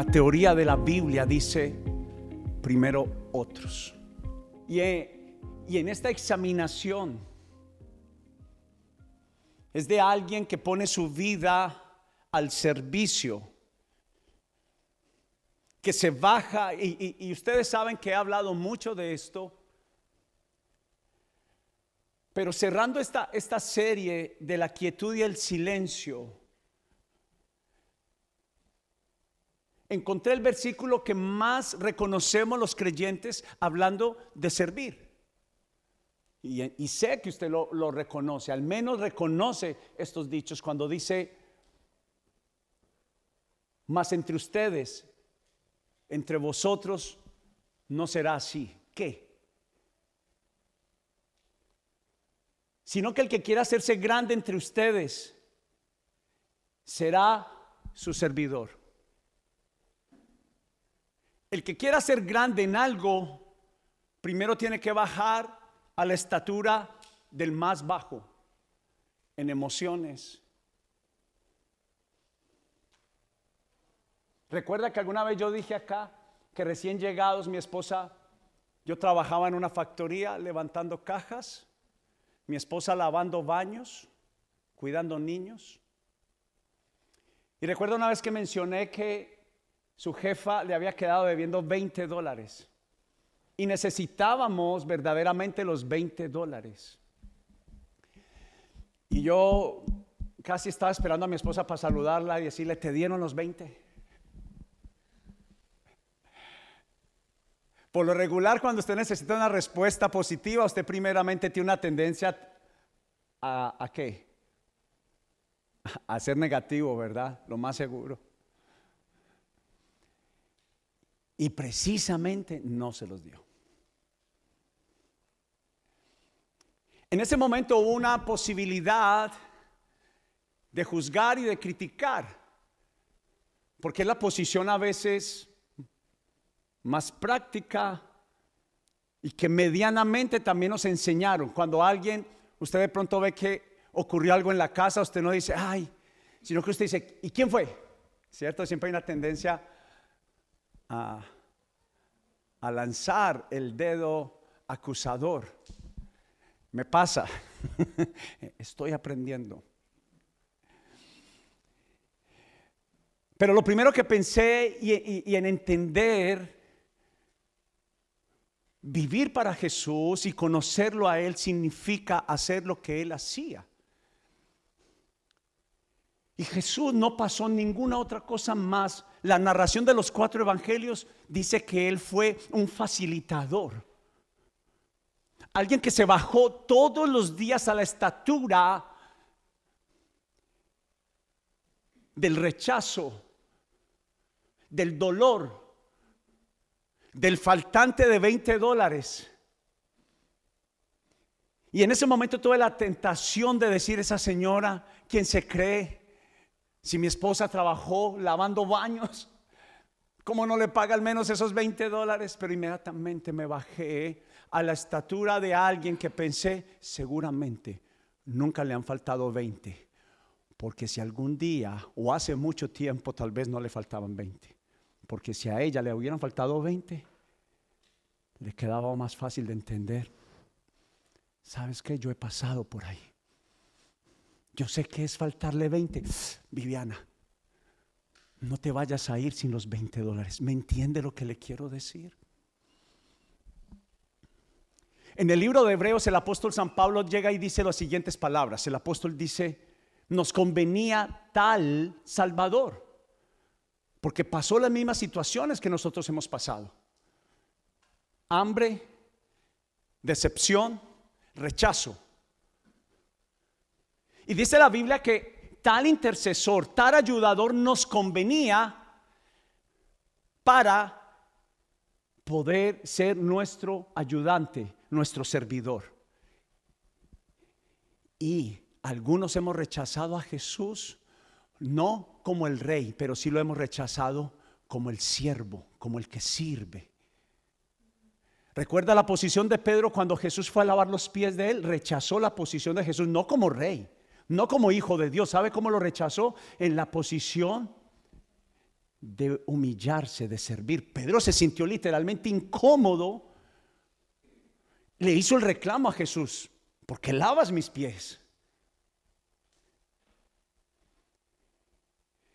la teoría de la Biblia dice primero otros. Y, eh, y en esta examinación es de alguien que pone su vida al servicio, que se baja, y, ustedes saben que he hablado mucho de esto, pero cerrando esta, esta serie de la quietud y el silencio, encontré el versículo que más reconocemos los creyentes hablando de servir. Y, sé que usted lo, reconoce, al menos reconoce estos dichos cuando dice, más entre ustedes, entre vosotros, no será así. ¿Qué? Sino que el que quiera hacerse grande entre ustedes será su servidor. El que quiera ser grande en algo, primero tiene que bajar a la estatura del más bajo en emociones. Recuerda que alguna vez yo dije acá que recién llegados mi esposa, yo trabajaba en una factoría levantando cajas, mi esposa lavando baños, cuidando niños. Y recuerdo una vez que mencioné que su jefa le había quedado debiendo 20 dólares y necesitábamos verdaderamente los 20 dólares. Y yo casi estaba esperando a mi esposa para saludarla y decirle, ¿te dieron los 20? Por lo regular, cuando usted necesita una respuesta positiva, usted primeramente tiene una tendencia a, a qué? A ser negativo, ¿verdad? Lo más seguro. Y precisamente no se los dio. En ese momento hubo una posibilidad de juzgar y de criticar, porque es la posición a veces más práctica y que medianamente también nos enseñaron. Cuando alguien, usted de pronto ve que ocurrió algo en la casa, usted no dice, ay, sino que usted dice, ¿y quién fue? ¿Cierto? Siempre hay una tendencia a, lanzar el dedo acusador. Me pasa. Estoy aprendiendo. Pero lo primero que pensé y, en entender vivir para Jesús y conocerlo a Él significa hacer lo que Él hacía. Y Jesús no pasó ninguna otra cosa más. La narración de los cuatro evangelios dice que Él fue un facilitador. Alguien que se bajó todos los días a la estatura del rechazo, del dolor, del faltante de 20 dólares. Y en ese momento tuve la tentación de decir esa señora, quien se cree, si mi esposa trabajó lavando baños, ¿cómo no le paga al menos esos 20 dólares? Pero inmediatamente me bajé a la estatura de alguien que pensé, seguramente nunca le han faltado 20. Porque si algún día o hace mucho tiempo tal vez no le faltaban 20. Porque si a ella le hubieran faltado 20, le quedaba más fácil de entender. ¿Sabes qué? Yo he pasado por ahí. Yo sé que es faltarle 20. Viviana, no te vayas a ir sin los 20 dólares. ¿Me entiende lo que le quiero decir? En el libro de Hebreos el apóstol San Pablo llega y dice las siguientes palabras. El apóstol dice, nos convenía tal Salvador, porque pasó las mismas situaciones que nosotros hemos pasado. Hambre, decepción, rechazo. Y dice la Biblia que tal intercesor, tal ayudador nos convenía para poder ser nuestro ayudante nuestro servidor. Y algunos hemos rechazado a Jesús, no como el rey, pero sí lo hemos rechazado como el siervo, como el que sirve. Recuerda la posición de Pedro cuando Jesús fue a lavar los pies de él, rechazó la posición de Jesús, no como rey, no como hijo de Dios. ¿Sabe cómo lo rechazó? En la posición de humillarse, de servir. Pedro se sintió literalmente incómodo. Le hizo el reclamo a Jesús, ¿por qué lavas mis pies?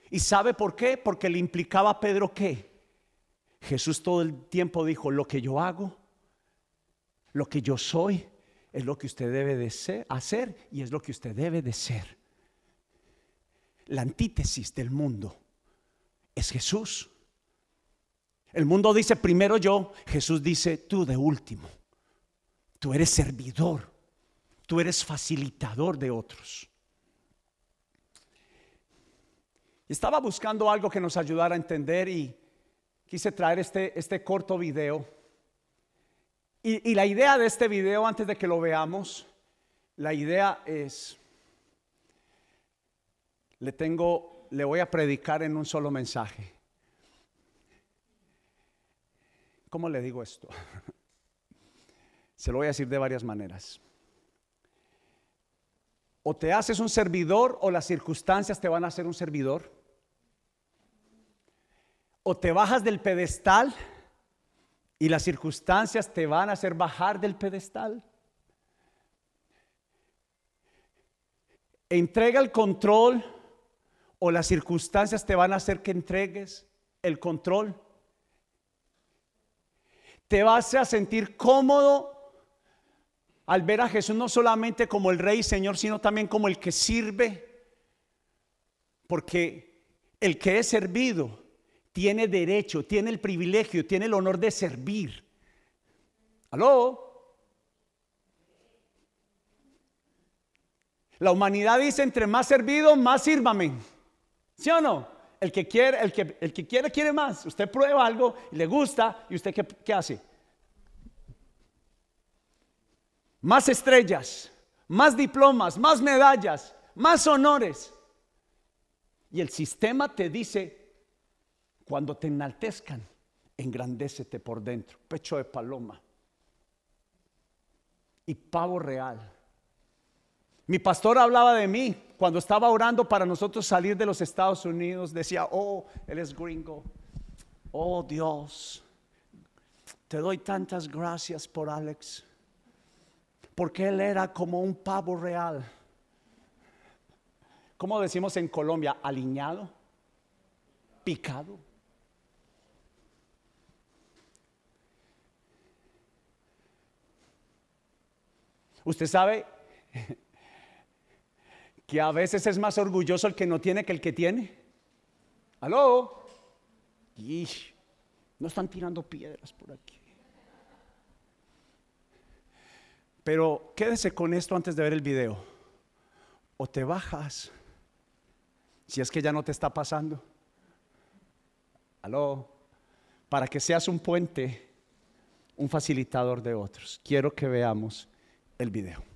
¿Y sabe por qué? Porque le implicaba a Pedro que Jesús todo el tiempo dijo, lo que yo hago, lo que yo soy, es lo que usted debe de ser, hacer y es lo que usted debe de ser. La antítesis del mundo es Jesús. El mundo dice primero yo, Jesús dice tú de último. Tú eres servidor, tú eres facilitador de otros. Estaba buscando algo que nos ayudara a entender y quise traer este, este corto video. Y, la idea de este video, antes de que lo veamos, la idea es, le tengo, le voy a predicar en un solo mensaje. ¿Cómo le digo esto? Se lo voy a decir de varias maneras. O te haces un servidor o las circunstancias te van a hacer un servidor. O te bajas del pedestal y las circunstancias te van a hacer bajar del pedestal. Entrega el control o las circunstancias te van a hacer que entregues el control. Te vas a sentir cómodo al ver a Jesús no solamente como el rey Señor, sino también como el que sirve. Porque el que es servido tiene derecho, tiene el privilegio, tiene el honor de servir. ¿Aló? La humanidad dice, entre más servido, más sírvame. ¿Sí o no? El que quiere, el que, el que quiere, quiere más. Usted prueba algo, le gusta, y usted qué, qué hace? Más estrellas, más diplomas, más medallas, más honores. Y el sistema te dice, cuando te enaltezcan, engrandécete por dentro, pecho de paloma y pavo real. Mi pastor hablaba de mí cuando estaba orando para nosotros salir de los Estados Unidos. Decía, oh, él es gringo. Oh Dios, te doy tantas gracias por Alex. Porque él era como un pavo real. ¿Cómo decimos en Colombia? Aliñado, picado. Usted sabe que a veces es más orgulloso el que no tiene que el que tiene. ¿Aló? Y no están tirando piedras por aquí. Pero quédese con esto antes de ver el video. O te bajas, si es que ya no te está pasando. Aló, para que seas un puente, un facilitador de otros. Quiero que veamos el video.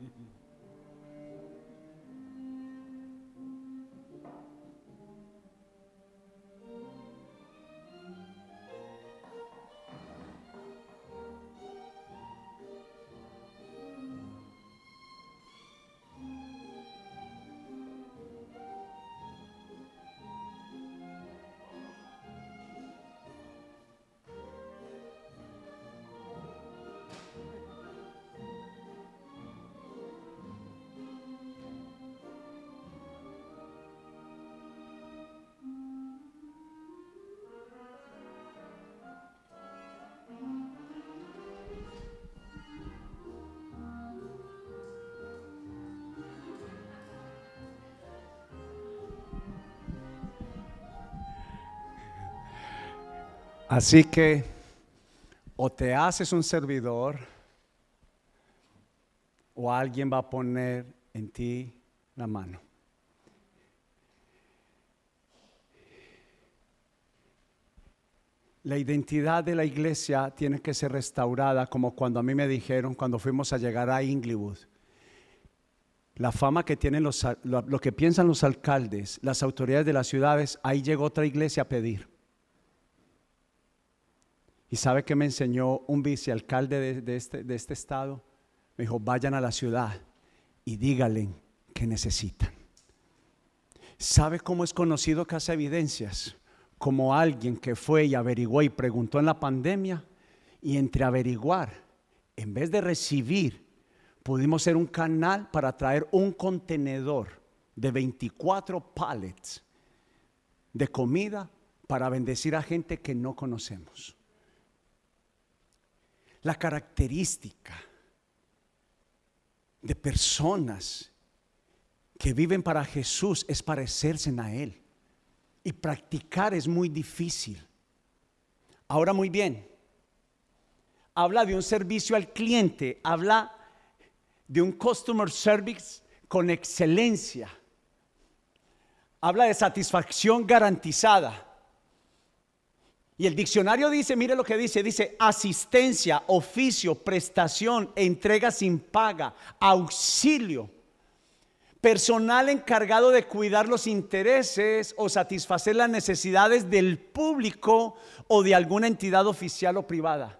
Mm-hmm. Así que o te haces un servidor o alguien va a poner en ti la mano. La identidad de la iglesia tiene que ser restaurada como cuando a mí me dijeron cuando fuimos a llegar a Inglewood. La fama que tienen los, lo, lo que piensan los alcaldes, las autoridades de las ciudades, ahí llegó otra iglesia a pedir. ¿Y sabe que me enseñó un vicealcalde de, este, de este estado? Me dijo, vayan a la ciudad y díganle que necesitan. ¿Sabe cómo es conocido Casa Evidencias? Como alguien que fue y averiguó y preguntó en la pandemia y entre averiguar, en vez de recibir, pudimos ser un canal para traer un contenedor de 24 pallets de comida para bendecir a gente que no conocemos. La característica de personas que viven para Jesús es parecerse a Él. Y practicar es muy difícil. Ahora muy bien, habla de un servicio al cliente, habla de un customer service con excelencia, habla de satisfacción garantizada. Y el diccionario dice, mire lo que dice, dice asistencia, oficio, prestación, entrega sin paga, auxilio, personal encargado de cuidar los intereses o satisfacer las necesidades del público o de alguna entidad oficial o privada.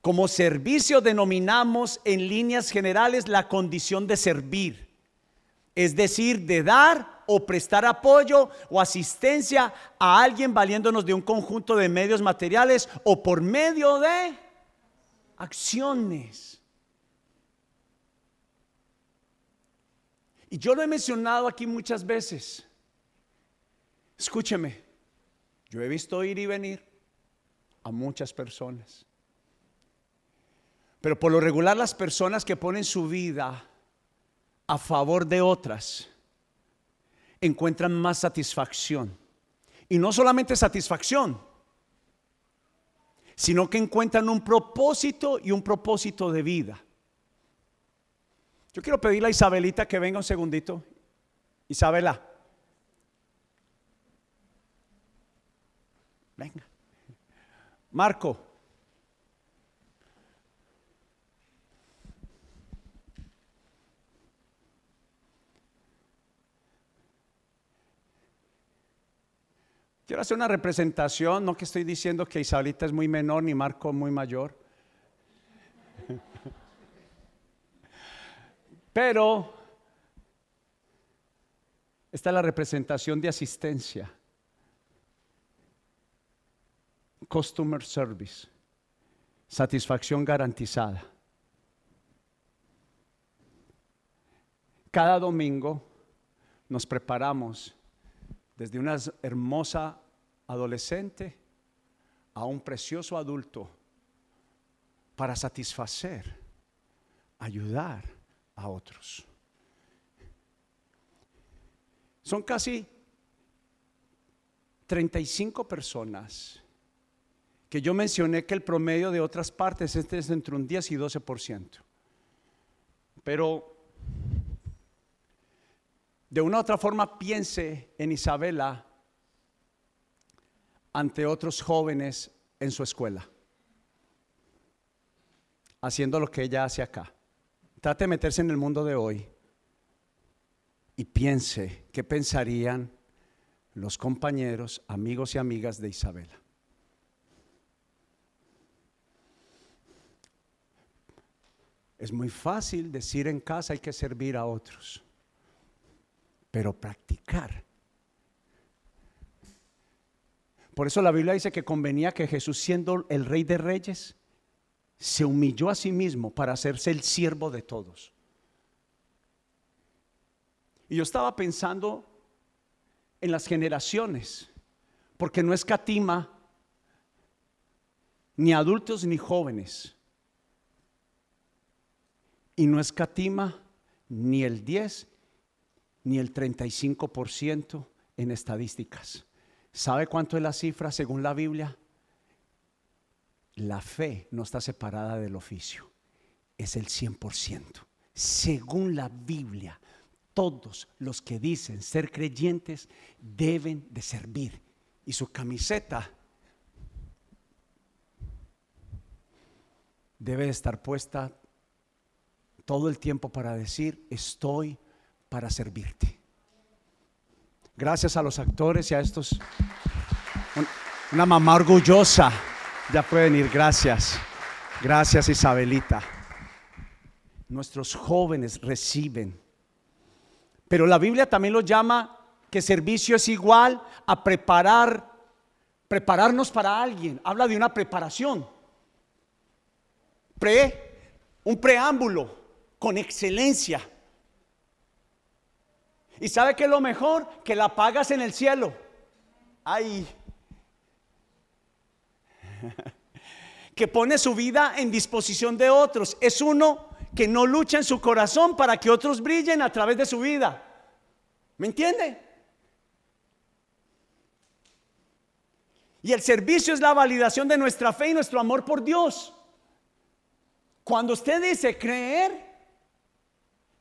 Como servicio denominamos en líneas generales la condición de servir, es decir, de dar o prestar apoyo o asistencia a alguien valiéndonos de un conjunto de medios materiales o por medio de acciones. Y yo lo he mencionado aquí muchas veces. Escúcheme, yo he visto ir y venir a muchas personas. Pero por lo regular las personas que ponen su vida a favor de otras, encuentran más satisfacción. Y no solamente satisfacción, sino que encuentran un propósito y un propósito de vida. Yo quiero pedirle a Isabelita que venga un segundito. Isabela. Venga. Marco. Quiero hacer una representación, no que estoy diciendo que Isabelita es muy menor ni Marco muy mayor. Pero esta es la representación de asistencia. Customer service. Satisfacción garantizada. Cada domingo nos preparamos desde una hermosa adolescente a un precioso adulto para satisfacer, ayudar a otros. Son casi 35 personas que yo mencioné que el promedio de otras partes es entre un 10 y 12%. Pero de una u otra forma piense en Isabela ante otros jóvenes en su escuela, haciendo lo que ella hace acá. Trate de meterse en el mundo de hoy y piense qué pensarían los compañeros, amigos y amigas de Isabela. Es muy fácil decir en casa hay que servir a otros pero practicar. Por eso la Biblia dice que convenía que Jesús, siendo el rey de reyes, se humilló a sí mismo para hacerse el siervo de todos. Y yo estaba pensando en las generaciones, porque no escatima ni adultos ni jóvenes. Y no escatima ni el 10 ni el 35% en estadísticas. ¿Sabe cuánto es la cifra según la Biblia? La fe no está separada del oficio, es el 100%. Según la Biblia, todos los que dicen ser creyentes deben de servir. Y su camiseta debe estar puesta todo el tiempo para decir, estoy para servirte. Gracias a los actores y a estos. Una mamá orgullosa. Ya pueden ir, gracias. Gracias Isabelita. Nuestros jóvenes reciben. Pero la Biblia también lo llama que servicio es igual a preparar, prepararnos para alguien. Habla de una preparación. Pre, un preámbulo con excelencia. ¿Y sabe qué es lo mejor? Que la pagas en el cielo. Ay. que pone su vida en disposición de otros. Es uno que no lucha en su corazón para que otros brillen a través de su vida. ¿Me entiende? Y el servicio es la validación de nuestra fe y nuestro amor por Dios. Cuando usted dice creer,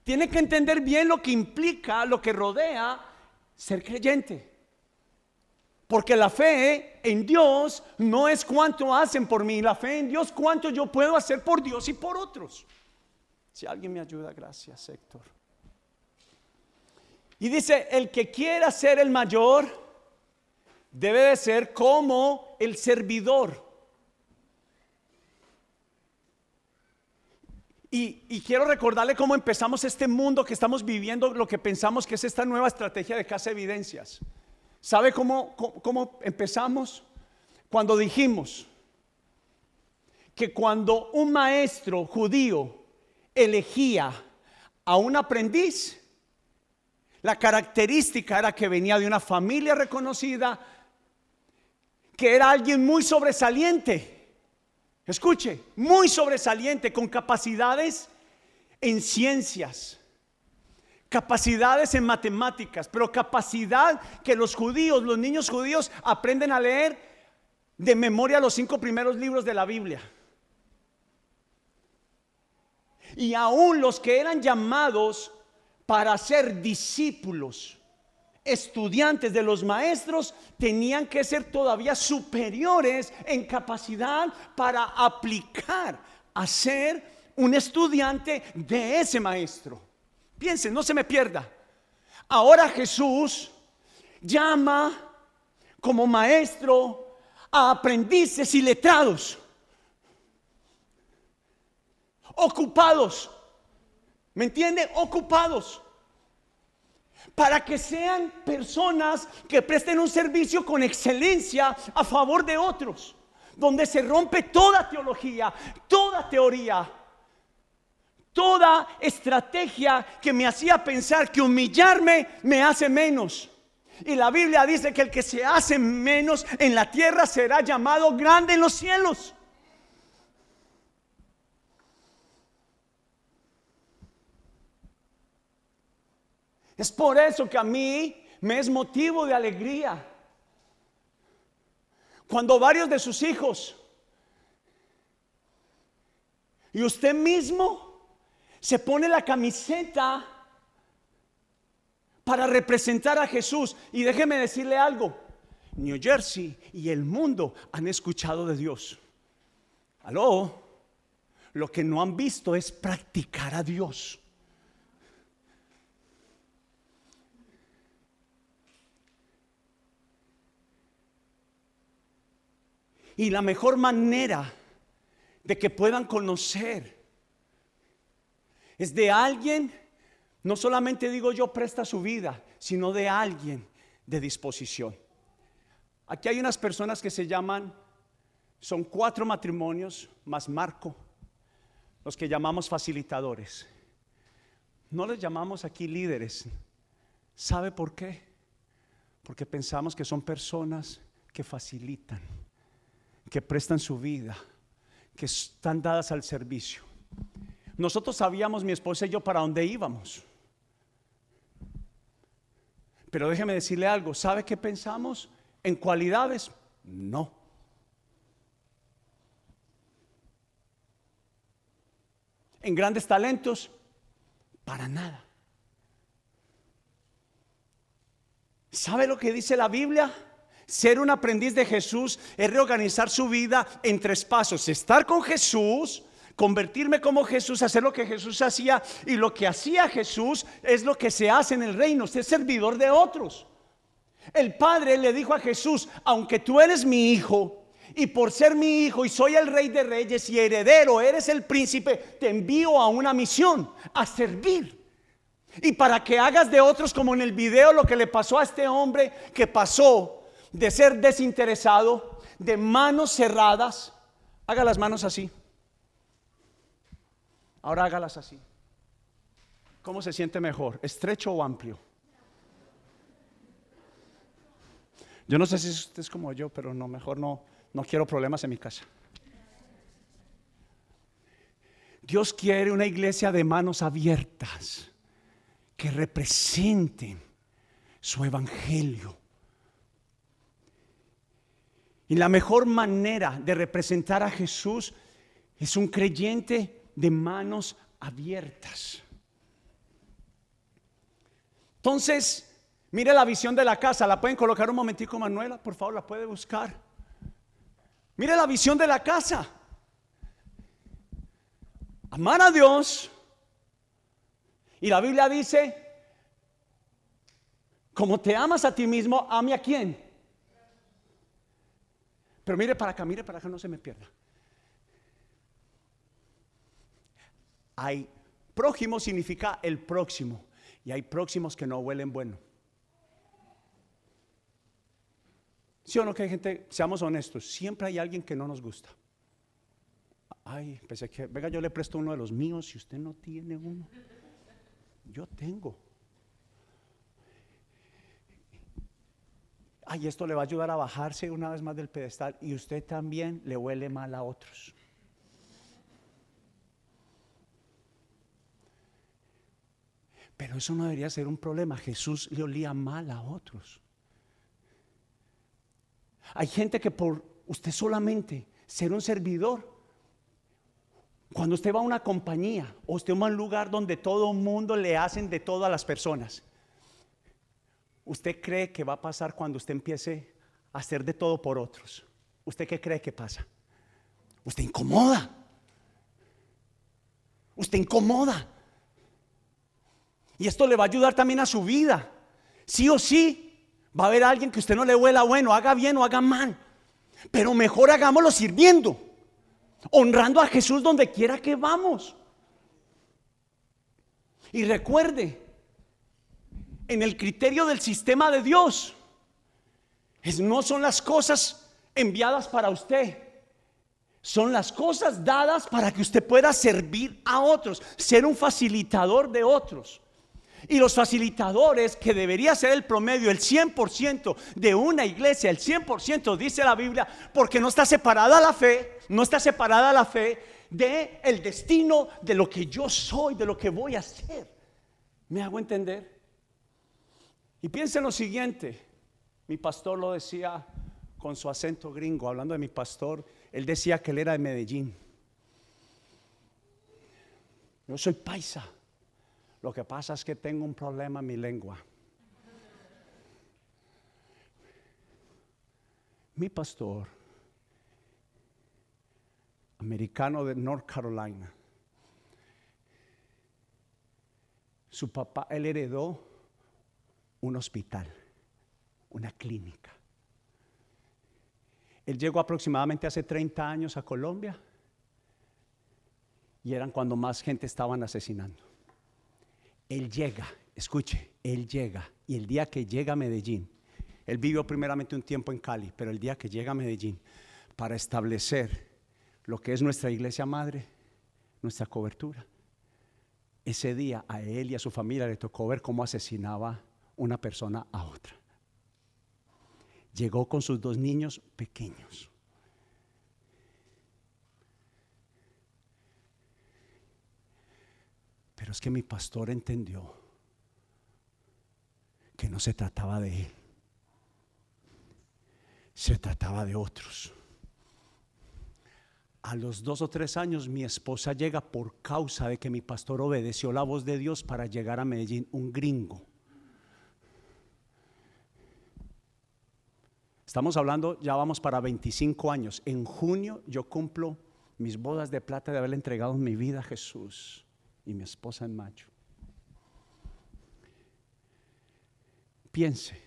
tiene que entender bien lo que implica, lo que rodea ser creyente. Porque la fe en Dios no es cuánto hacen por mí, la fe en Dios cuánto yo puedo hacer por Dios y por otros. Si alguien me ayuda, gracias Héctor. Y dice, el que quiera ser el mayor debe de ser como el servidor. Y, quiero recordarle cómo empezamos este mundo que estamos viviendo, lo que pensamos que es esta nueva estrategia de casa evidencias. ¿Sabe cómo, cómo empezamos? Cuando dijimos que cuando un maestro judío elegía a un aprendiz, la característica era que venía de una familia reconocida, que era alguien muy sobresaliente Escuche, muy sobresaliente, con capacidades en ciencias, capacidades en matemáticas, pero capacidad que los judíos, los niños judíos aprenden a leer de memoria los cinco primeros libros de la Biblia. Y aún los que eran llamados para ser discípulos estudiantes de los maestros tenían que ser todavía superiores en capacidad para aplicar a ser un estudiante de ese maestro. Piensen, no se me pierda. Ahora Jesús llama como maestro a aprendices y letrados, ocupados. ¿Me entiende? Ocupados para que sean personas que presten un servicio con excelencia a favor de otros, donde se rompe toda teología, toda teoría, toda estrategia que me hacía pensar que humillarme me hace menos. Y la Biblia dice que el que se hace menos en la tierra será llamado grande en los cielos. Es por eso que a mí me es motivo de alegría. Cuando varios de sus hijos y usted mismo se pone la camiseta para representar a Jesús. Y déjeme decirle algo, New Jersey y el mundo han escuchado de Dios. Aló, lo que no han visto es practicar a Dios. Y la mejor manera de que puedan conocer es de alguien, no solamente digo yo presta su vida, sino de alguien de disposición. Aquí hay unas personas que se llaman, son cuatro matrimonios más Marco, los que llamamos facilitadores. No les llamamos aquí líderes. ¿Sabe por qué? Porque pensamos que son personas que facilitan que prestan su vida, que están dadas al servicio. Nosotros sabíamos, mi esposa y yo, para dónde íbamos. Pero déjeme decirle algo, ¿sabe qué pensamos? En cualidades, no. En grandes talentos, para nada. ¿Sabe lo que dice la Biblia? Ser un aprendiz de Jesús es reorganizar su vida en tres pasos. Estar con Jesús, convertirme como Jesús, hacer lo que Jesús hacía y lo que hacía Jesús es lo que se hace en el reino, ser servidor de otros. El Padre le dijo a Jesús, aunque tú eres mi hijo y por ser mi hijo y soy el rey de reyes y heredero, eres el príncipe, te envío a una misión, a servir. Y para que hagas de otros como en el video lo que le pasó a este hombre que pasó de ser desinteresado, de manos cerradas, haga las manos así. Ahora hágalas así. ¿Cómo se siente mejor? ¿Estrecho o amplio? Yo no sé si usted es como yo, pero no, mejor no, no quiero problemas en mi casa. Dios quiere una iglesia de manos abiertas que representen su evangelio. Y la mejor manera de representar a Jesús es un creyente de manos abiertas. Entonces, mire la visión de la casa. ¿La pueden colocar un momentico, Manuela? Por favor, la puede buscar. Mire la visión de la casa. Amar a Dios. Y la Biblia dice, como te amas a ti mismo, ame a quién. Pero mire para acá, mire para acá, no se me pierda. Hay prójimo significa el próximo y hay próximos que no huelen bueno. ¿Sí o no que hay gente, seamos honestos, siempre hay alguien que no nos gusta? Ay, pensé que, venga, yo le presto uno de los míos si usted no tiene uno. Yo tengo. Ay, esto le va a ayudar a bajarse una vez más del pedestal y usted también le huele mal a otros. Pero eso no debería ser un problema. Jesús le olía mal a otros. Hay gente que por usted solamente ser un servidor, cuando usted va a una compañía o usted va a un lugar donde todo el mundo le hacen de todo a las personas, ¿usted cree que va a pasar cuando usted empiece a hacer de todo por otros? ¿Usted qué cree que pasa? Usted incomoda. Usted incomoda. Y esto le va a ayudar también a su vida. Sí o sí, va a haber alguien que usted no le huela bueno, haga bien o haga mal. Pero mejor hagámoslo sirviendo, honrando a Jesús donde quiera que vamos. Y recuerde, en el criterio del sistema de Dios, no son las cosas enviadas para usted, son las cosas dadas para que usted pueda servir a otros, ser un facilitador de otros. Y los facilitadores, que debería ser el promedio, el 100% de una iglesia, el 100% dice la Biblia, porque no está separada la fe, no está separada la fe de el destino de lo que yo soy, de lo que voy a hacer. ¿Me hago entender? Y piensen lo siguiente, mi pastor lo decía con su acento gringo, hablando de mi pastor, él decía que él era de Medellín. Yo soy paisa. Lo que pasa es que tengo un problema en mi lengua. Mi pastor, americano de North Carolina, su papá, él heredó un hospital, una clínica. Él llegó aproximadamente hace 30 años a Colombia y eran cuando más gente estaban asesinando. Él llega, escuche, Él llega. Y el día que llega a Medellín, Él vivió primeramente un tiempo en Cali, pero el día que llega a Medellín para establecer lo que es nuestra iglesia madre, nuestra cobertura, ese día a Él y a su familia le tocó ver cómo asesinaba una persona a otra. Llegó con sus dos niños pequeños. Pero es que mi pastor entendió que no se trataba de él. se trataba de otros. A los dos o tres años mi esposa llega por causa de que mi pastor obedeció la voz de Dios para llegar a Medellín, un gringo. Estamos hablando, ya vamos para 25 años. En junio yo cumplo mis bodas de plata de haberle entregado mi vida a Jesús y mi esposa en mayo. Piense,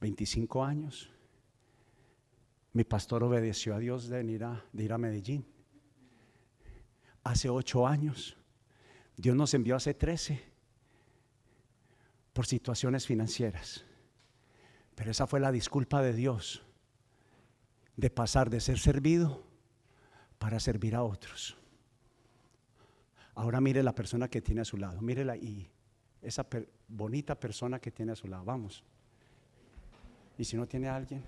25 años, mi pastor obedeció a Dios de ir a, de ir a Medellín. Hace ocho años, Dios nos envió hace 13 por situaciones financieras. Pero esa fue la disculpa de Dios de pasar de ser servido para servir a otros. Ahora mire la persona que tiene a su lado, mírela y esa bonita persona que tiene a su lado. Vamos. Y si no tiene alguien.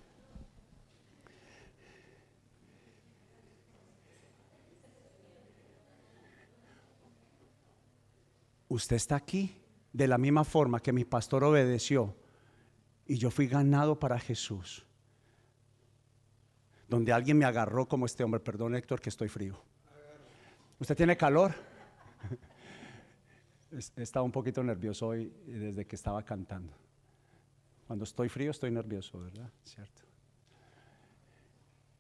Usted está aquí de la misma forma que mi pastor obedeció y yo fui ganado para Jesús. Donde alguien me agarró como este hombre, perdón Héctor que estoy frío. ¿Usted tiene calor? He estado un poquito nervioso hoy desde que estaba cantando. Cuando estoy frío estoy nervioso, ¿verdad? ¿Cierto?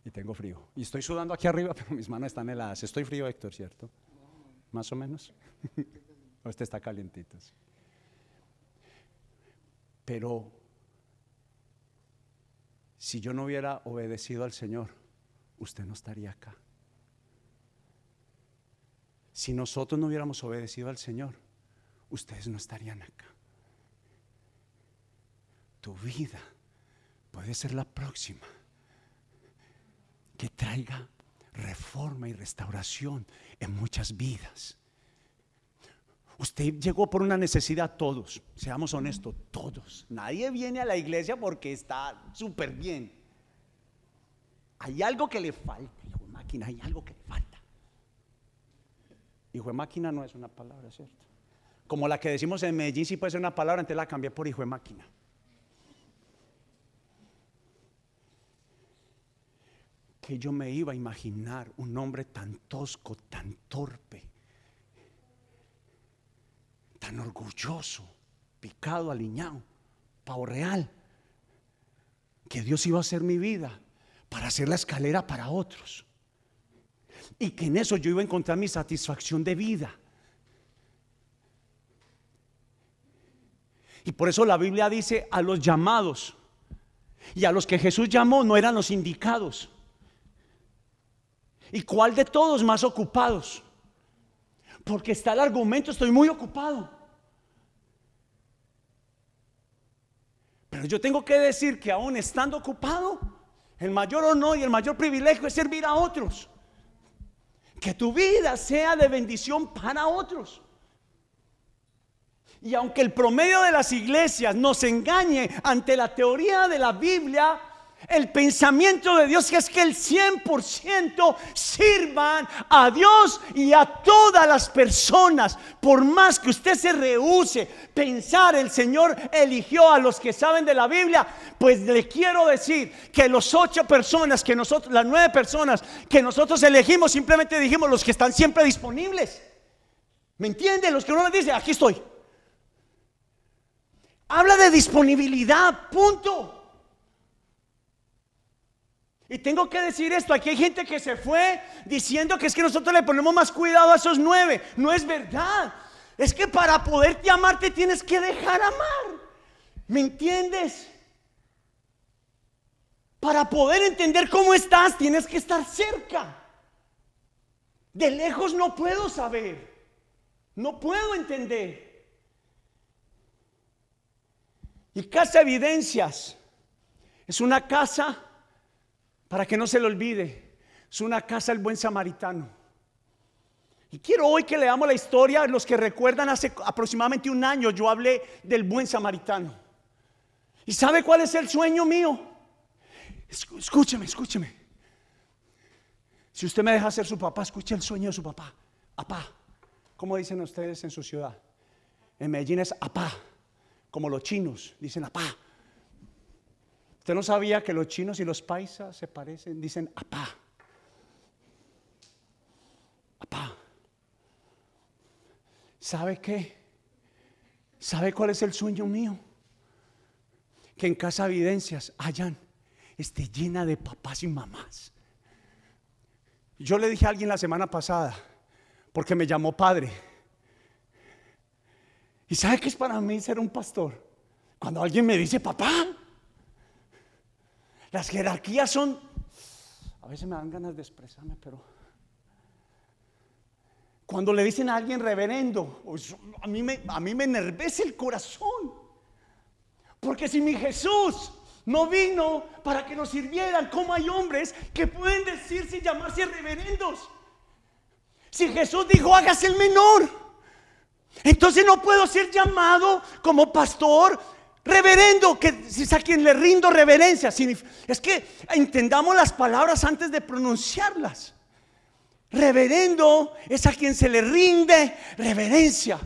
Y tengo frío. Y estoy sudando aquí arriba, pero mis manos están heladas. Estoy frío, Héctor, ¿cierto? Más o menos. este está calientito. Pero si yo no hubiera obedecido al Señor, usted no estaría acá. Si nosotros no hubiéramos obedecido al Señor, ustedes no estarían acá. Tu vida puede ser la próxima que traiga reforma y restauración en muchas vidas. Usted llegó por una necesidad, todos, seamos honestos, todos. Nadie viene a la iglesia porque está súper bien. Hay algo que le falta, hijo de máquina, hay algo que le falta. Hijo de máquina no es una palabra, ¿cierto? Como la que decimos en Medellín, sí puede ser una palabra, entonces la cambié por hijo de máquina. Que yo me iba a imaginar un hombre tan tosco, tan torpe tan orgulloso, picado, aliñado, pavo real, que Dios iba a hacer mi vida para hacer la escalera para otros. Y que en eso yo iba a encontrar mi satisfacción de vida. Y por eso la Biblia dice a los llamados y a los que Jesús llamó no eran los indicados. ¿Y cuál de todos más ocupados? Porque está el argumento, estoy muy ocupado. Pero yo tengo que decir que aún estando ocupado, el mayor honor y el mayor privilegio es servir a otros. Que tu vida sea de bendición para otros. Y aunque el promedio de las iglesias nos engañe ante la teoría de la Biblia, el pensamiento de Dios es que el 100% sirvan a Dios y a todas las personas. Por más que usted se rehúse pensar, el Señor eligió a los que saben de la Biblia, pues le quiero decir que los ocho personas que nosotros, las nueve personas que nosotros elegimos, simplemente dijimos los que están siempre disponibles. ¿Me entiende? Los que uno les dice, aquí estoy. Habla de disponibilidad, punto. Y tengo que decir esto, aquí hay gente que se fue diciendo que es que nosotros le ponemos más cuidado a esos nueve. No es verdad. Es que para poderte amar te tienes que dejar amar. ¿Me entiendes? Para poder entender cómo estás tienes que estar cerca. De lejos no puedo saber. No puedo entender. Y Casa Evidencias es una casa para que no se le olvide, es una casa del buen samaritano. Y quiero hoy que leamos la historia, los que recuerdan hace aproximadamente un año yo hablé del buen samaritano. ¿Y sabe cuál es el sueño mío? Escúcheme, escúcheme. Si usted me deja ser su papá, escuche el sueño de su papá. Apá. ¿Cómo dicen ustedes en su ciudad? En Medellín es apá. Como los chinos dicen apá. Usted no sabía que los chinos y los paisas se parecen, dicen apá. Apá. ¿Sabe qué? ¿Sabe cuál es el sueño mío? Que en Casa Evidencias hayan, esté llena de papás y mamás. Yo le dije a alguien la semana pasada, porque me llamó padre. ¿Y sabe qué es para mí ser un pastor? Cuando alguien me dice papá. Las jerarquías son, a veces me dan ganas de expresarme, pero cuando le dicen a alguien reverendo, pues, a mí me, a mí me enervece el corazón. Porque si mi Jesús no vino para que nos sirvieran, como hay hombres que pueden decirse y llamarse reverendos. Si Jesús dijo, hágase el menor, entonces no puedo ser llamado como pastor reverendo, que es a quien le rindo reverencia. Es que entendamos las palabras antes de pronunciarlas. Reverendo es a quien se le rinde reverencia.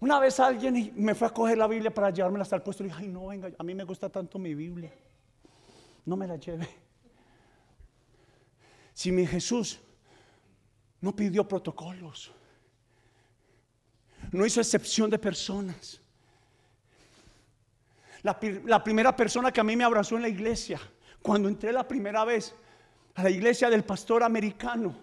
Una vez alguien me fue a coger la Biblia para llevármela hasta el puesto y dije, ay no, venga, a mí me gusta tanto mi Biblia. No me la lleve. Si mi Jesús no pidió protocolos, no hizo excepción de personas. La, primera persona que a mí me abrazó en la iglesia, cuando entré la primera vez a la iglesia del pastor americano,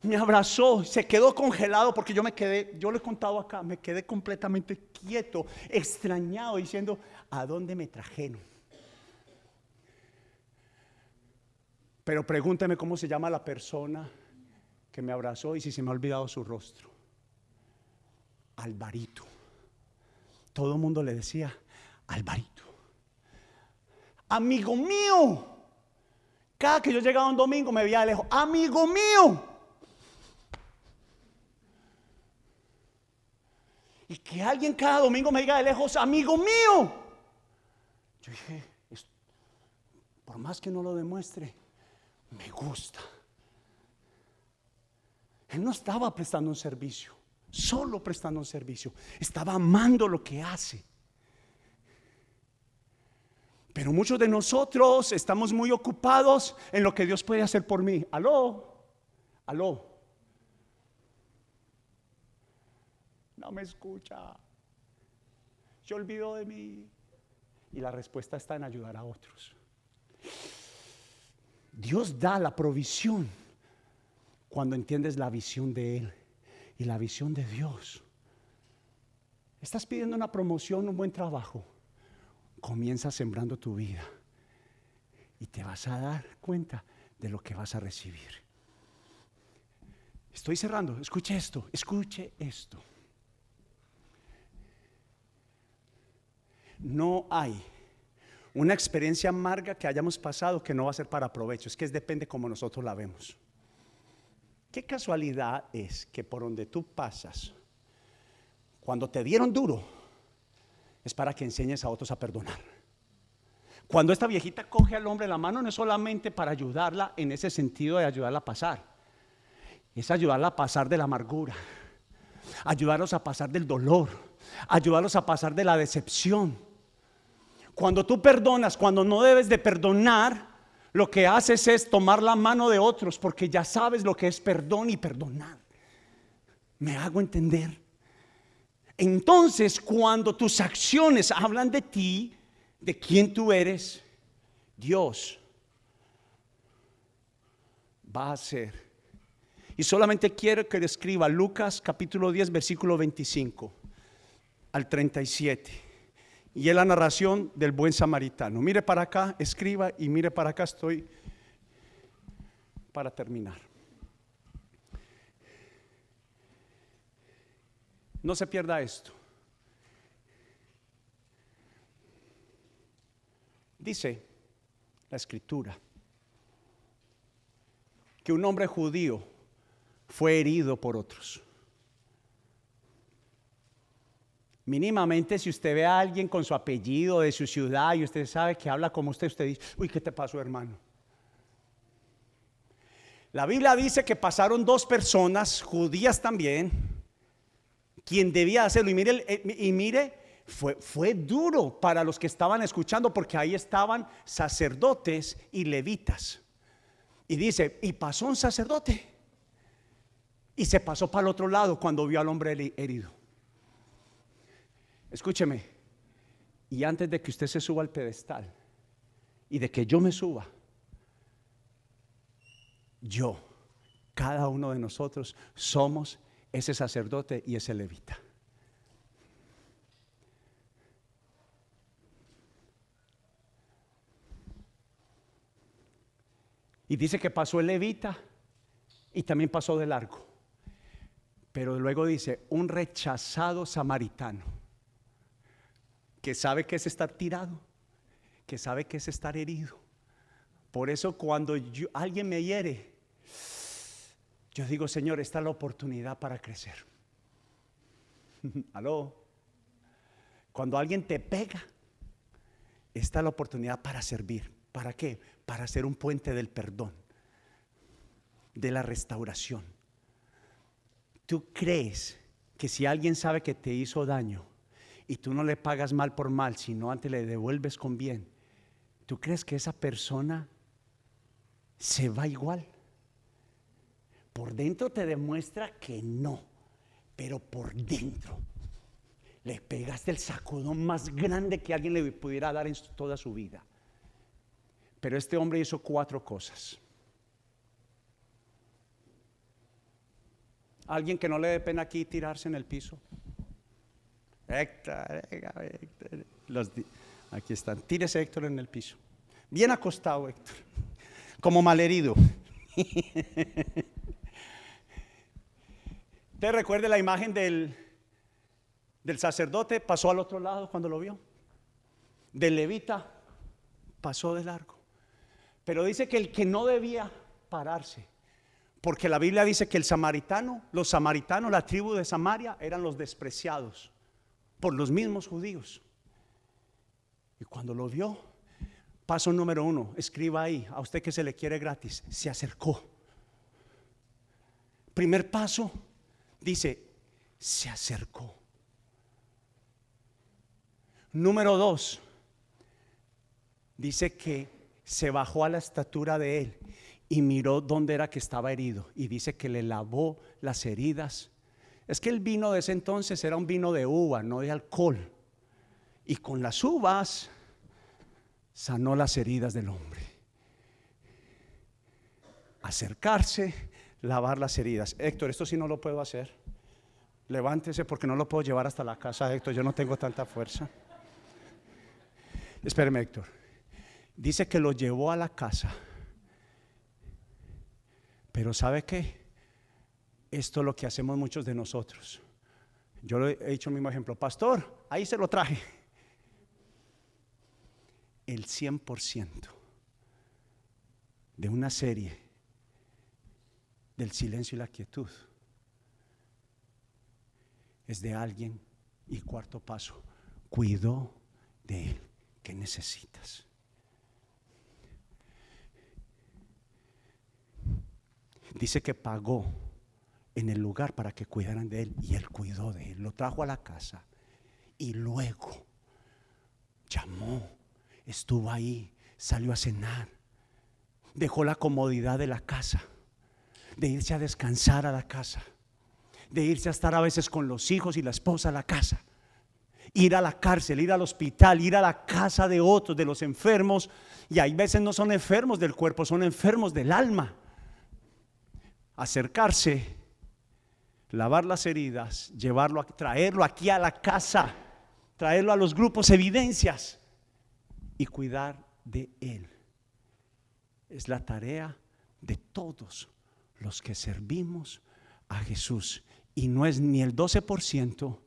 me abrazó, se quedó congelado porque yo me quedé, yo le he contado acá, me quedé completamente quieto, extrañado, diciendo, ¿a dónde me trajeron? Pero pregúnteme cómo se llama la persona que me abrazó y si se me ha olvidado su rostro. Alvarito. Todo el mundo le decía, Alvarito. Amigo mío. Cada que yo llegaba un domingo me veía de lejos, amigo mío. Y que alguien cada domingo me diga de lejos, amigo mío. Yo dije, por más que no lo demuestre, me gusta. Él no estaba prestando un servicio, solo prestando un servicio. Estaba amando lo que hace. Pero muchos de nosotros estamos muy ocupados en lo que Dios puede hacer por mí. Aló, aló. No me escucha. Se olvidó de mí. Y la respuesta está en ayudar a otros. Dios da la provisión cuando entiendes la visión de Él y la visión de Dios. Estás pidiendo una promoción, un buen trabajo. Comienza sembrando tu vida y te vas a dar cuenta de lo que vas a recibir. Estoy cerrando, escuche esto, escuche esto. No hay una experiencia amarga que hayamos pasado que no va a ser para provecho, es que depende como nosotros la vemos. Qué casualidad es que por donde tú pasas, cuando te dieron duro, es para que enseñes a otros a perdonar. Cuando esta viejita coge al hombre la mano, no es solamente para ayudarla en ese sentido de ayudarla a pasar, es ayudarla a pasar de la amargura, ayudarlos a pasar del dolor, ayudarlos a pasar de la decepción cuando tú perdonas, cuando no debes de perdonar, lo que haces es tomar la mano de otros porque ya sabes lo que es perdón y perdonar. ¿Me hago entender? Entonces, cuando tus acciones hablan de ti, de quién tú eres, Dios va a hacer. Y solamente quiero que le escriba Lucas capítulo 10, versículo 25 al 37 y es la narración del buen samaritano. Mire para acá, escriba y mire para acá, estoy para terminar. No se pierda esto. Dice la escritura que un hombre judío fue herido por otros. Mínimamente, si usted ve a alguien con su apellido de su ciudad y usted sabe que habla como usted, usted dice, uy, ¿qué te pasó, hermano? La Biblia dice que pasaron dos personas, judías también, quien debía hacerlo. Y mire, y mire fue, fue duro para los que estaban escuchando porque ahí estaban sacerdotes y levitas. Y dice, y pasó un sacerdote y se pasó para el otro lado cuando vio al hombre herido. Escúcheme, y antes de que usted se suba al pedestal y de que yo me suba, yo, cada uno de nosotros somos ese sacerdote y ese levita. Y dice que pasó el levita y también pasó de largo. Pero luego dice, un rechazado samaritano que sabe que es estar tirado, que sabe que es estar herido. Por eso cuando alguien me hiere, yo digo, Señor, esta es la oportunidad para crecer. Aló. Cuando alguien te pega, esta es la oportunidad para servir. ¿Para qué? Para ser un puente del perdón, de la restauración. ¿Tú crees que si alguien sabe que te hizo daño y tú no le pagas mal por mal, sino antes le devuelves con bien, ¿tú crees que esa persona se va igual? Por dentro te demuestra que no, pero por dentro le pegaste el sacudón más grande que alguien le pudiera dar en toda su vida. Pero este hombre hizo cuatro cosas. Alguien que no le dé pena aquí tirarse en el piso. Héctor, aquí están. Tírese Héctor en el piso. Bien acostado Héctor. Como malherido. ¿Te recuerda la imagen del, del sacerdote? Pasó al otro lado cuando lo vio. Del levita pasó de largo. Pero dice que el que no debía pararse, porque la Biblia dice que el samaritano, los samaritanos, la tribu de Samaria, eran los despreciados por los mismos judíos. Y cuando lo vio, paso número uno, escriba ahí, a usted que se le quiere gratis, se acercó. Primer paso, dice, se acercó. Número dos, dice que se bajó a la estatura de él y miró dónde era que estaba herido. Y dice que le lavó las heridas. Es que el vino de ese entonces era un vino de uva, no de alcohol. Y con las uvas sanó las heridas del hombre. Acercarse, lavar las heridas. Héctor, esto sí no lo puedo hacer. Levántese porque no lo puedo llevar hasta la casa, Héctor. Yo no tengo tanta fuerza. Espéreme, Héctor dice que lo llevó a la casa. Pero ¿sabe qué? Esto es lo que hacemos muchos de nosotros. Yo he hecho el mismo ejemplo. Pastor, ahí se lo traje. El 100% de una serie del silencio y la quietud es de alguien y cuarto paso, cuidó de él que necesitas. Dice que pagó en el lugar para que cuidaran de él y él cuidó de él, lo trajo a la casa y luego llamó, estuvo ahí, salió a cenar, dejó la comodidad de la casa, de irse a descansar a la casa, de irse a estar a veces con los hijos y la esposa a la casa, ir a la cárcel, ir al hospital, ir a la casa de otros, de los enfermos, y hay veces no son enfermos del cuerpo, son enfermos del alma. Acercarse, lavar las heridas, llevarlo, traerlo aquí a la casa, traerlo a los grupos evidencias y cuidar de él. Es la tarea de todos los que servimos a Jesús. Y no es ni el 12%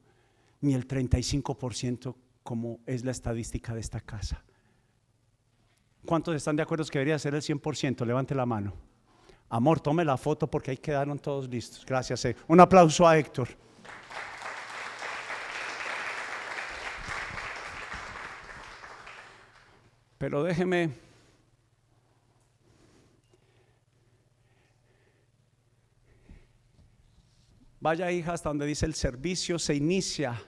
ni el 35% como es la estadística de esta casa. ¿Cuántos están de acuerdo que debería ser el 100%? Levante la mano. Amor, tome la foto porque ahí quedaron todos listos. Gracias. Eh. Un aplauso a Héctor. Pero déjeme Vaya hija hasta donde dice el servicio se inicia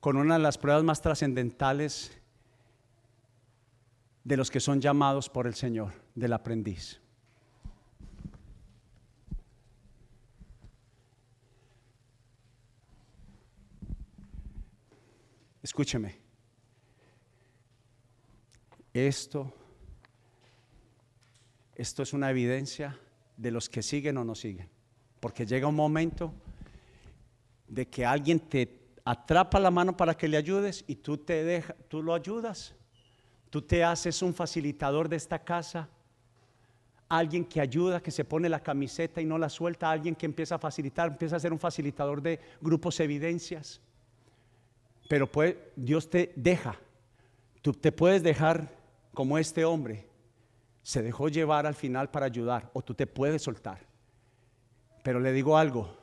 con una de las pruebas más trascendentales de los que son llamados por el Señor, del aprendiz. Escúcheme. Esto, esto es una evidencia de los que siguen o no siguen. Porque llega un momento de que alguien te atrapa la mano para que le ayudes y tú te deja, tú lo ayudas. Tú te haces un facilitador de esta casa. Alguien que ayuda, que se pone la camiseta y no la suelta, alguien que empieza a facilitar, empieza a ser un facilitador de grupos evidencias. Pero Dios te deja. Tú te puedes dejar como este hombre se dejó llevar al final para ayudar o tú te puedes soltar. Pero le digo algo,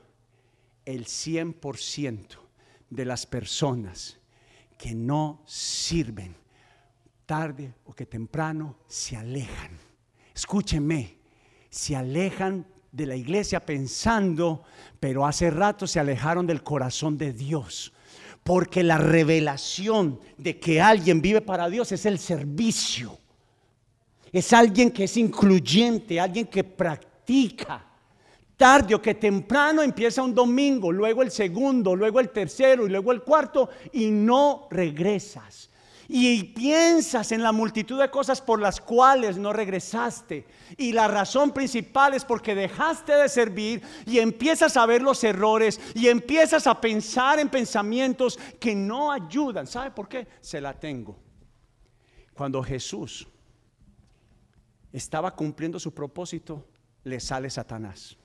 el 100% de las personas que no sirven tarde o que temprano se alejan. Escúchenme, se alejan de la iglesia pensando, pero hace rato se alejaron del corazón de Dios. Porque la revelación de que alguien vive para Dios es el servicio. Es alguien que es incluyente, alguien que practica. Tarde o que temprano empieza un domingo, luego el segundo, luego el tercero y luego el cuarto y no regresas y piensas en la multitud de cosas por las cuales no regresaste. Y la razón principal es porque dejaste de servir y empiezas a ver los errores y empiezas a pensar en pensamientos que no ayudan. ¿Sabe por qué? Se la tengo. Cuando Jesús estaba cumpliendo su propósito, le sale Satanás.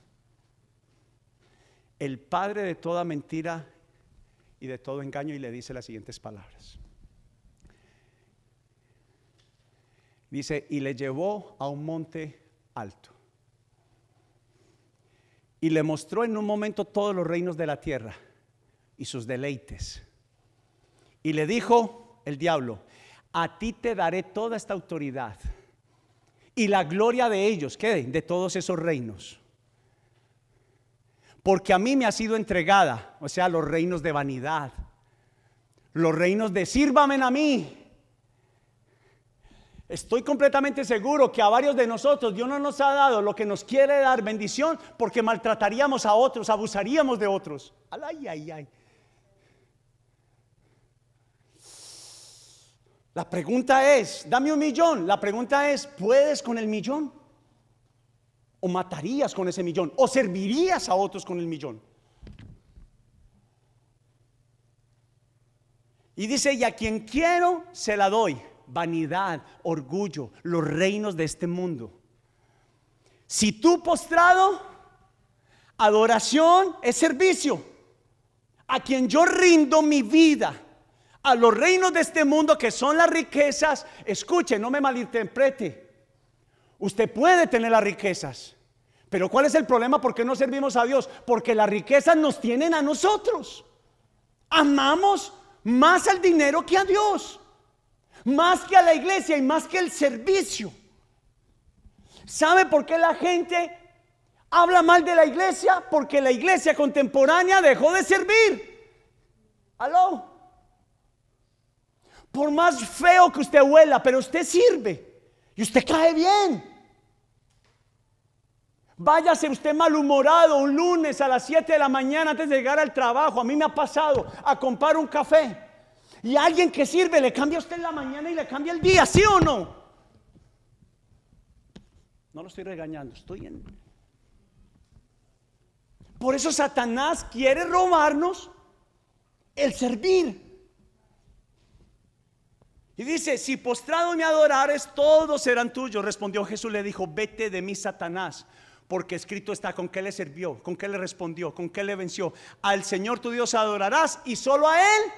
El padre de toda mentira y de todo engaño y le dice las siguientes palabras. Dice, y le llevó a un monte alto. Y le mostró en un momento todos los reinos de la tierra y sus deleites. Y le dijo el diablo, a ti te daré toda esta autoridad y la gloria de ellos, ¿qué? De todos esos reinos. Porque a mí me ha sido entregada, o sea, los reinos de vanidad, los reinos de sírvame a mí, Estoy completamente seguro que a varios de nosotros Dios no nos ha dado lo que nos quiere dar bendición porque maltrataríamos a otros, abusaríamos de otros. Ay, ay, ay. La pregunta es, dame un millón. La pregunta es, ¿puedes con el millón? ¿O matarías con ese millón? ¿O servirías a otros con el millón? Y dice, y a quien quiero, se la doy vanidad, orgullo, los reinos de este mundo. Si tú postrado, adoración es servicio. A quien yo rindo mi vida, a los reinos de este mundo que son las riquezas, escuche, no me malinterprete. Usted puede tener las riquezas, pero ¿cuál es el problema? ¿Por qué no servimos a Dios? Porque las riquezas nos tienen a nosotros. Amamos más al dinero que a Dios más que a la iglesia y más que el servicio. ¿Sabe por qué la gente habla mal de la iglesia? Porque la iglesia contemporánea dejó de servir. ¿Aló? Por más feo que usted huela, pero usted sirve y usted cae bien. Váyase usted malhumorado un lunes a las 7 de la mañana antes de llegar al trabajo. A mí me ha pasado a comprar un café. Y alguien que sirve le cambia a usted la mañana y le cambia el día, ¿sí o no? No lo estoy regañando, estoy en... Por eso Satanás quiere robarnos el servir. Y dice, si postrado me adorares, todos serán tuyos. Respondió Jesús, le dijo, vete de mí, Satanás, porque escrito está, ¿con qué le sirvió? ¿Con qué le respondió? ¿Con qué le venció? Al Señor tu Dios adorarás y solo a Él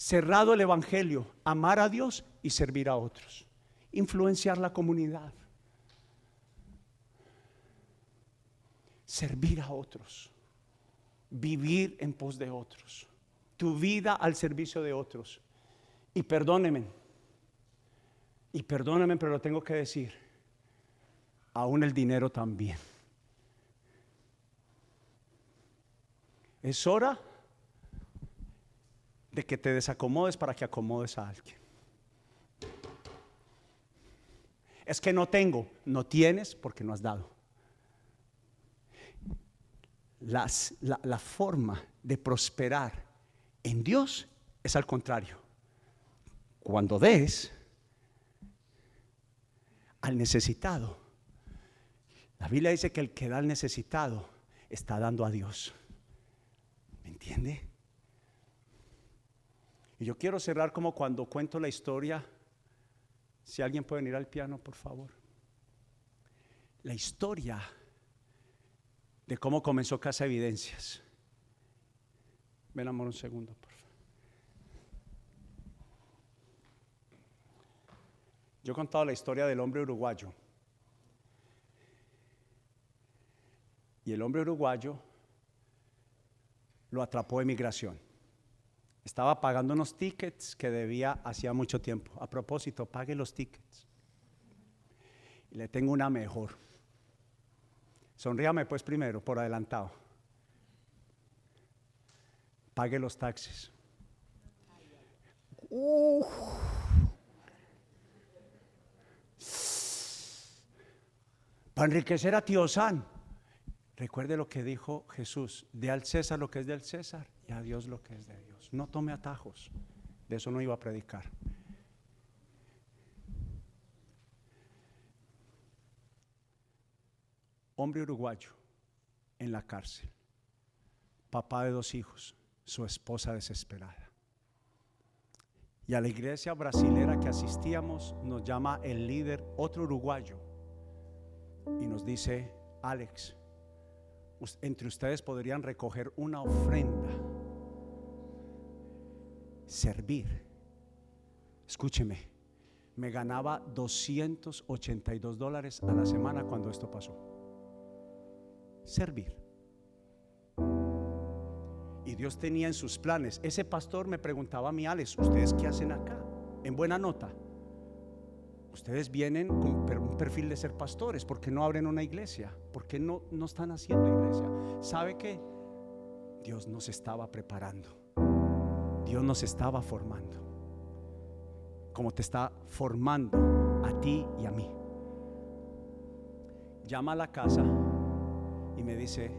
cerrado el Evangelio, amar a Dios y servir a otros, influenciar la comunidad, servir a otros, vivir en pos de otros, tu vida al servicio de otros. Y perdónenme, y perdónenme, pero lo tengo que decir, aún el dinero también. Es hora de que te desacomodes para que acomodes a alguien. Es que no tengo, no tienes porque no has dado. Las, la, la forma de prosperar en Dios es al contrario. Cuando des al necesitado, la Biblia dice que el que da al necesitado está dando a Dios. ¿Me entiende? Y yo quiero cerrar como cuando cuento la historia. Si alguien puede venir al piano, por favor. La historia de cómo comenzó Casa Evidencias. Ven, amor, un segundo, por favor. Yo he contado la historia del hombre uruguayo. Y el hombre uruguayo lo atrapó emigración. Estaba pagando unos tickets que debía hacía mucho tiempo. A propósito, pague los tickets. Y le tengo una mejor. Sonríame pues primero, por adelantado. Pague los taxis. Para enriquecer a Tío San. Recuerde lo que dijo Jesús, de al César lo que es del César y a Dios lo que es de Dios. No tome atajos, de eso no iba a predicar. Hombre uruguayo en la cárcel, papá de dos hijos, su esposa desesperada. Y a la iglesia brasilera que asistíamos nos llama el líder, otro uruguayo, y nos dice, Alex, entre ustedes podrían recoger una ofrenda, servir. Escúcheme, me ganaba 282 dólares a la semana cuando esto pasó. Servir. Y Dios tenía en sus planes. Ese pastor me preguntaba a mí, Alex, ¿ustedes qué hacen acá? En buena nota. Ustedes vienen con un perfil de ser pastores, ¿por qué no abren una iglesia? ¿Por qué no, no están haciendo iglesia? ¿Sabe que Dios nos estaba preparando. Dios nos estaba formando. Como te está formando a ti y a mí. Llama a la casa y me dice,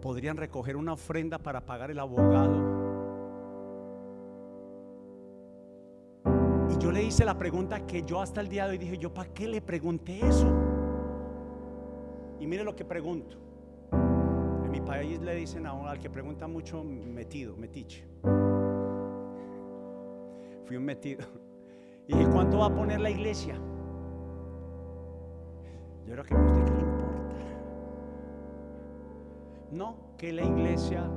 ¿podrían recoger una ofrenda para pagar el abogado yo le hice la pregunta que yo hasta el día de hoy dije, yo para qué le pregunté eso. Y mire lo que pregunto. En mi país le dicen a al que pregunta mucho, metido, metiche. Fui un metido. Y dije, ¿cuánto va a poner la iglesia? Yo creo que a usted qué le importa. No, que la iglesia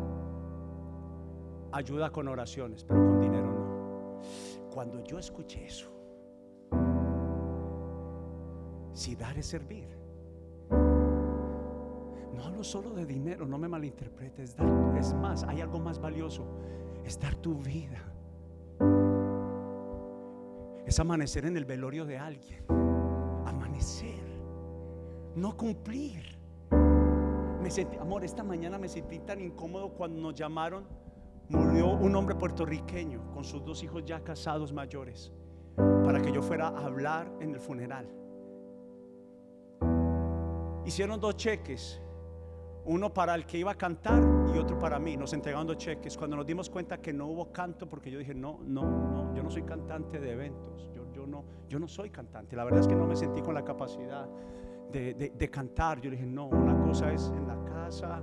ayuda con oraciones, pero con dinero no. Cuando yo escuché eso, si dar es servir, no hablo solo de dinero, no me malinterpretes, dar, es más, hay algo más valioso, es dar tu vida, es amanecer en el velorio de alguien, amanecer, no cumplir. Me sentí, amor, esta mañana me sentí tan incómodo cuando nos llamaron murió un hombre puertorriqueño con sus dos hijos ya casados mayores para que yo fuera a hablar en el funeral. Hicieron dos cheques, uno para el que iba a cantar y otro para mí. Nos entregaron dos cheques. Cuando nos dimos cuenta que no hubo canto, porque yo dije, no, no, no, yo no soy cantante de eventos, yo, no, yo no soy cantante. La verdad es que no me sentí con la capacidad de, de cantar. Yo dije, no, una cosa es en la casa,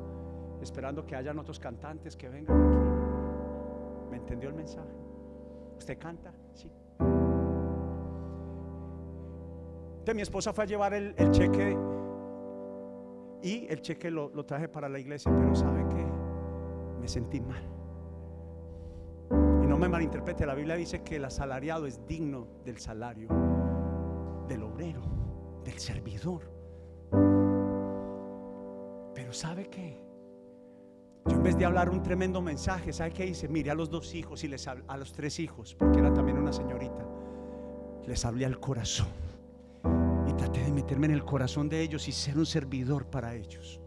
esperando que hayan otros cantantes que vengan aquí. ¿Me entendió el mensaje? ¿Usted canta? Sí. Entonces mi esposa fue a llevar el, cheque y el cheque lo, traje para la iglesia, pero ¿sabe qué? Me sentí mal. Y no me malinterprete, la Biblia dice que el asalariado es digno del salario del obrero, del servidor. Pero ¿sabe qué? Yo en vez de hablar un tremendo mensaje, ¿sabe qué hice? Mire a los dos hijos y les a los tres hijos, porque era también una señorita. Les hablé al corazón traté de meterme en el corazón de ellos y ser un servidor para ellos.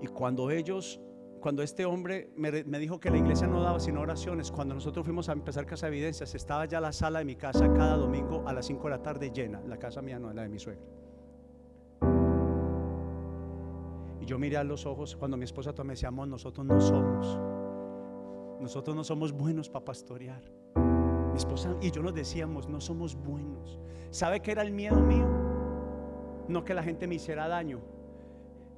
Y cuando ellos, cuando este hombre me, dijo que la iglesia no daba sino oraciones, cuando nosotros fuimos a empezar Casa Evidencias, estaba ya la sala de mi casa cada domingo a las 5 de la tarde llena. La casa mía no es la de mi suegra. Y yo miré a los ojos cuando mi esposa me decía, amor, nosotros no somos. Nosotros no somos buenos para pastorear. Mi esposa y yo nos decíamos, no somos buenos. ¿Sabe qué era el miedo mío? No que la gente me hiciera daño.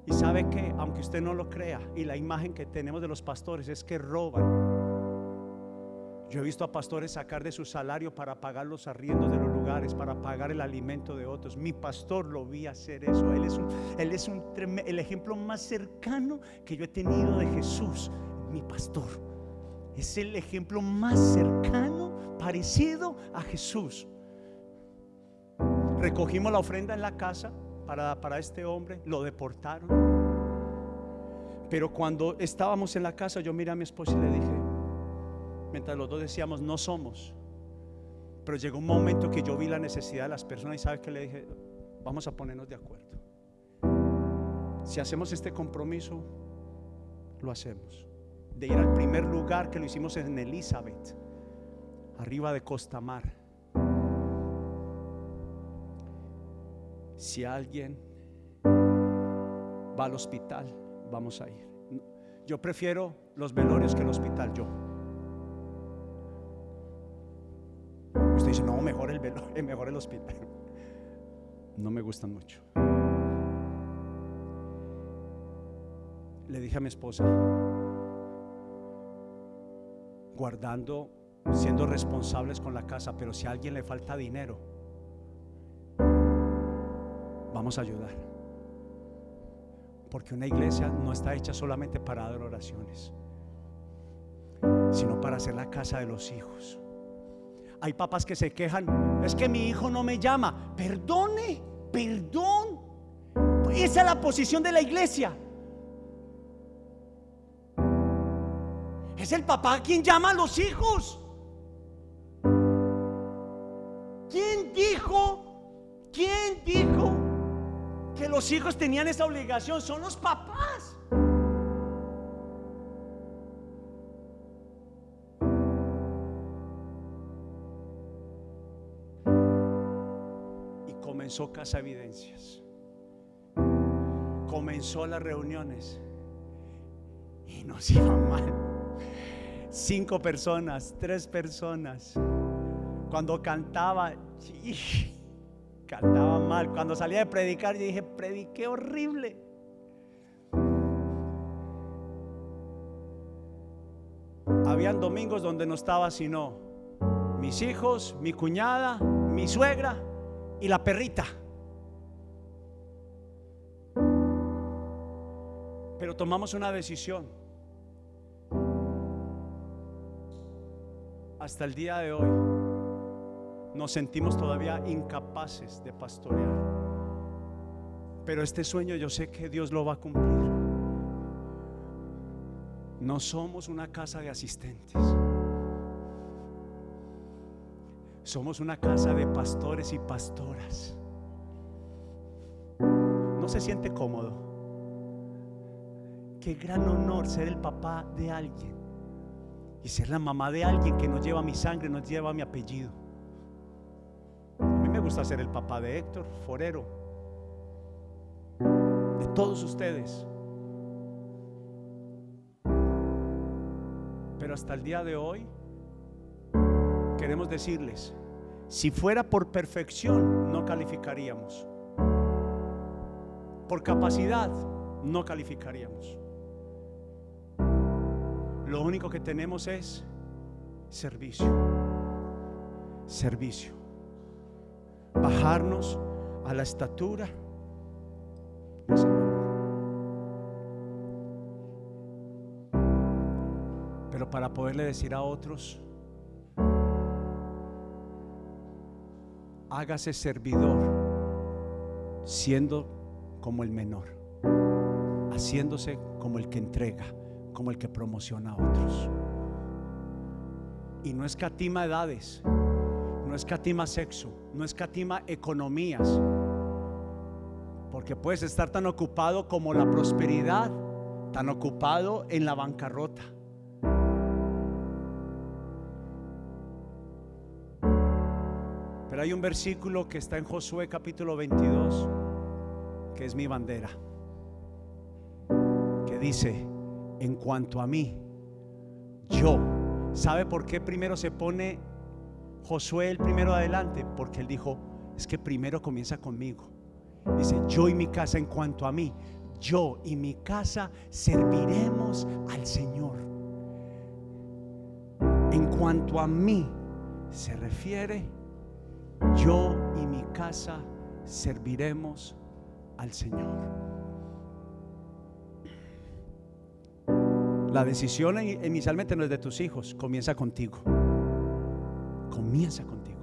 Y sabe que, aunque usted no lo crea, y la imagen que tenemos de los pastores es que roban. Yo he visto a pastores sacar de su salario para pagar los arriendos de los lugares, para pagar el alimento de otros. Mi pastor lo vi hacer eso. Él es, él es un, el ejemplo más cercano que yo he tenido de Jesús, mi pastor. Es el ejemplo más cercano, parecido a Jesús. Recogimos la ofrenda en la casa para, para este hombre, lo deportaron. Pero cuando estábamos en la casa, yo miré a mi esposa y le dije, mientras los dos decíamos, no somos. Pero llegó un momento que yo vi la necesidad de las personas y sabes que le dije, vamos a ponernos de acuerdo. Si hacemos este compromiso, lo hacemos de ir al primer lugar que lo hicimos en Elizabeth, arriba de Costa Mar. Si alguien va al hospital, vamos a ir. Yo prefiero los velorios que el hospital, yo. Usted dice, no, mejor el velorio, mejor el hospital. No me gustan mucho. Le dije a mi esposa, guardando, siendo responsables con la casa, pero si a alguien le falta dinero, vamos a ayudar. Porque una iglesia no está hecha solamente para dar oraciones, sino para hacer la casa de los hijos. Hay papás que se quejan, es que mi hijo no me llama. Perdone, perdón. Esa es la posición de la iglesia. Es el papá quien llama a los hijos. Los hijos tenían esa obligación? Son los papás. Y comenzó Casa Evidencias. Comenzó las reuniones. Y nos iba mal cinco personas, tres personas. Cuando cantaba, cantaba mal. Cuando salía de predicar, yo dije, prediqué horrible. Habían domingos donde no estaba sino mis hijos, mi cuñada, mi suegra y la perrita. Pero tomamos una decisión. hasta el día de hoy nos sentimos todavía incapaces de pastorear. Pero este sueño yo sé que Dios lo va a cumplir. No somos una casa de asistentes. Somos una casa de pastores y pastoras. No se siente cómodo. Qué gran honor ser el papá de alguien y ser la mamá de alguien que no lleva mi sangre, no lleva mi apellido. Gusta ser el papá de Héctor, Forero, de todos ustedes. Pero hasta el día de hoy queremos decirles, si fuera por perfección no calificaríamos. Por capacidad no calificaríamos. Lo único que tenemos es servicio. Servicio. Bajarnos a la estatura. Pero para poderle decir a otros, hágase servidor siendo como el menor, haciéndose como el que entrega como el que promociona a otros. Y no escatima edades, no escatima sexo, no escatima economías. Porque puedes estar tan ocupado como la prosperidad tan ocupado en la bancarrota. Pero hay un versículo que está en Josué capítulo 22, que es mi bandera, que dice, en cuanto a mí, yo, ¿sabe por qué primero se pone Josué el primero adelante? Porque él dijo, es que primero comienza conmigo. Dice, yo y mi casa en cuanto a mí, yo y mi casa serviremos al Señor. En cuanto a mí se refiere, yo y mi casa serviremos al Señor. La decisión inicialmente no es de tus hijos, comienza contigo. Comienza contigo.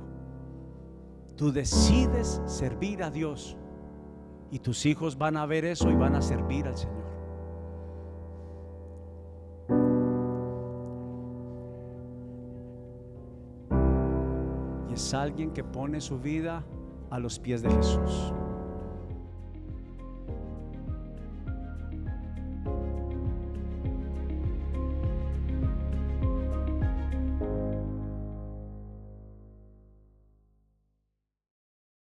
Tú decides servir a Dios y tus hijos van a ver eso y van a servir al Señor. Y es alguien que pone su vida a los pies de Jesús.